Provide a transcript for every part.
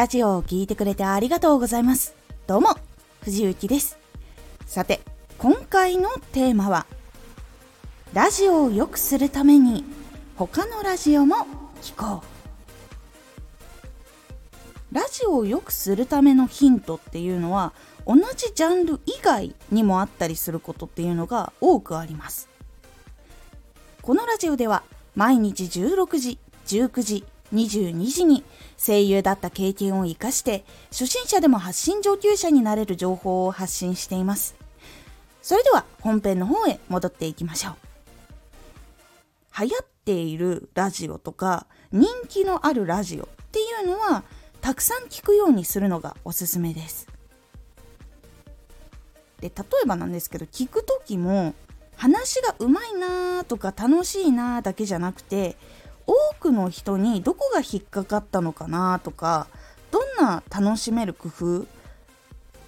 ラジオを聴いてくれてありがとうございます。どうも、藤幸です。さて、今回のテーマは、ラジオを良くするために、他のラジオも聴こう。ラジオを良くするためのヒントっていうのは、同じジャンル以外にもあったりすることっていうのが多くあります。このラジオでは、毎日16時、19時、22時に声優だった経験を活かして初心者でも発信上級者になれる情報を発信しています。それでは本編の方へ戻っていきましょう。流行っているラジオとか人気のあるラジオっていうのはたくさん聞くようにするのがおすすめです。で例えばなんですけど聞く時も話がうまいなーとか楽しいなーだけじゃなくて多くの人にどこが引っかかったのかなとかどんな楽しめる工夫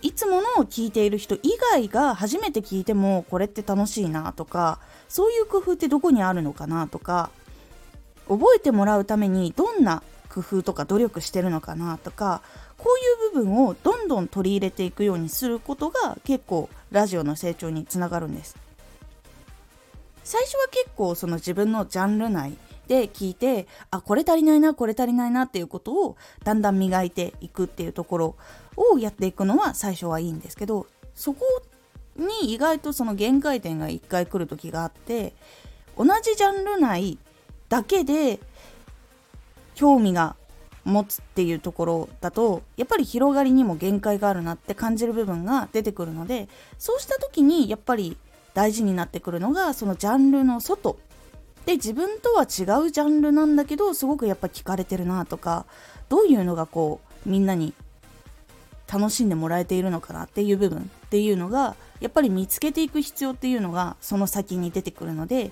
いつものを聞いている人以外が初めて聞いてもこれって楽しいなとかそういう工夫ってどこにあるのかなとか覚えてもらうためにどんな工夫とか努力してるのかなとかこういう部分をどんどん取り入れていくようにすることが結構ラジオの成長につながるんです。最初は結構その自分のジャンル内で聞いてあこれ足りないなこれ足りないなっていうことをだんだん磨いていくっていうところをやっていくのは最初はいいんですけどそこに意外とその限界点が1回来る時があって同じジャンル内だけで興味が持つっていうところだとやっぱり広がりにも限界があるなって感じる部分が出てくるのでそうした時にやっぱり大事になってくるのがそのジャンルの外で自分とは違うジャンルなんだけどすごくやっぱ聞かれてるなとかどういうのがこうみんなに楽しんでもらえているのかなっていう部分っていうのがやっぱり見つけていく必要っていうのがその先に出てくるので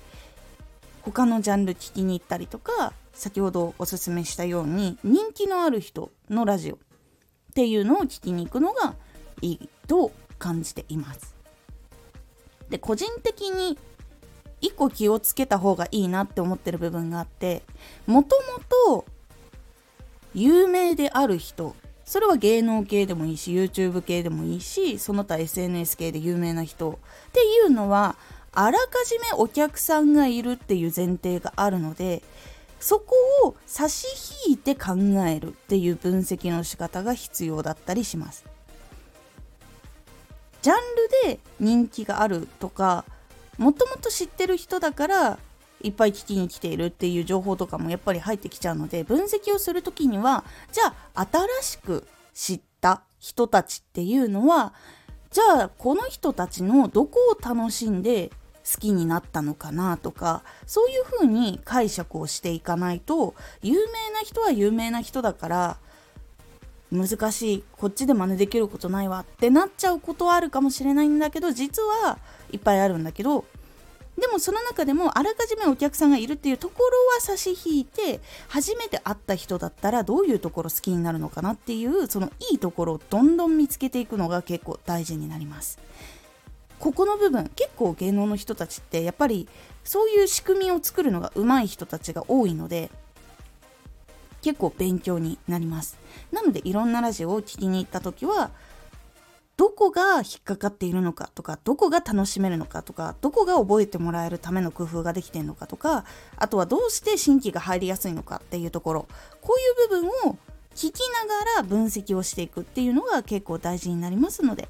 他のジャンル聞きに行ったりとか先ほどおすすめしたように人気のある人のラジオっていうのを聞きに行くのがいいと感じています。で個人的に一個気をつけた方がいいなって思ってる部分があってもともと有名である人それは芸能系でもいいし YouTube 系でもいいしその他 SNS 系で有名な人っていうのはあらかじめお客さんがいるっていう前提があるのでそこを差し引いて考えるっていう分析の仕方が必要だったりします。ジャンルで人気があるとかもともと知ってる人だからいっぱい聞きに来ているっていう情報とかもやっぱり入ってきちゃうので分析をする時にはじゃあ新しく知った人たちっていうのはじゃあこの人たちのどこを楽しんで好きになったのかなとかそういうふうに解釈をしていかないと有名な人は有名な人だから難しい。こっちで真似できることないわってなっちゃうことはあるかもしれないんだけど実はいっぱいあるんだけどでもその中でもあらかじめお客さんがいるっていうところは差し引いて初めて会った人だったらどういうところ好きになるのかなっていうそのいいところをどんどん見つけていくのが結構大事になります。ここの部分結構芸能の人たちってやっぱりそういう仕組みを作るのが上手い人たちが多いので結構勉強になります。なのでいろんなラジオを聴きに行った時はどこが引っかかっているのかとかどこが楽しめるのかとかどこが覚えてもらえるための工夫ができているのかとかあとはどうして新規が入りやすいのかっていうところこういう部分を聞きながら分析をしていくっていうのが結構大事になりますので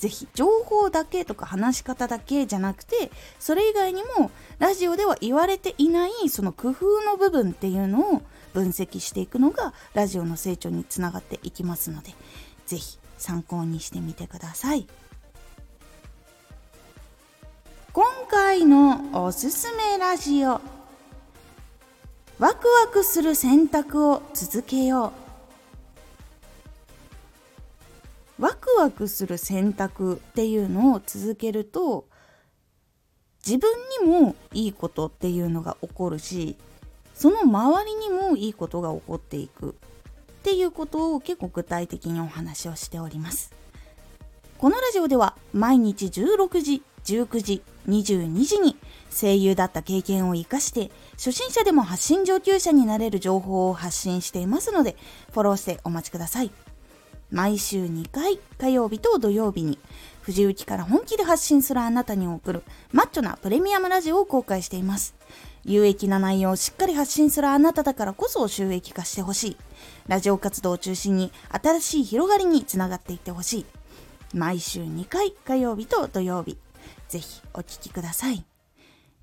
是非情報だけとか話し方だけじゃなくてそれ以外にもラジオでは言われていないその工夫の部分っていうのを分析していくのがラジオの成長につながっていきますので是非参考にしてみてください。今回のおすすめラジオワクワクする選択を続けよう。ワクする選択っていうのを続けると自分にもいいことっていうのが起こるしその周りにもいいことが起こっていくっていうことを結構具体的にお話をしております。このラジオでは毎日16時19時22時に声優だった経験を活かして初心者でも発信上級者になれる情報を発信していますのでフォローしてお待ちください。毎週2回火曜日と土曜日に藤雪から本気で発信するあなたに送るマッチョなプレミアムラジオを公開しています。有益な内容をしっかり発信するあなただからこそ収益化してほしい。ラジオ活動を中心に新しい広がりにつながっていってほしい。毎週2回火曜日と土曜日。ぜひお聴きください。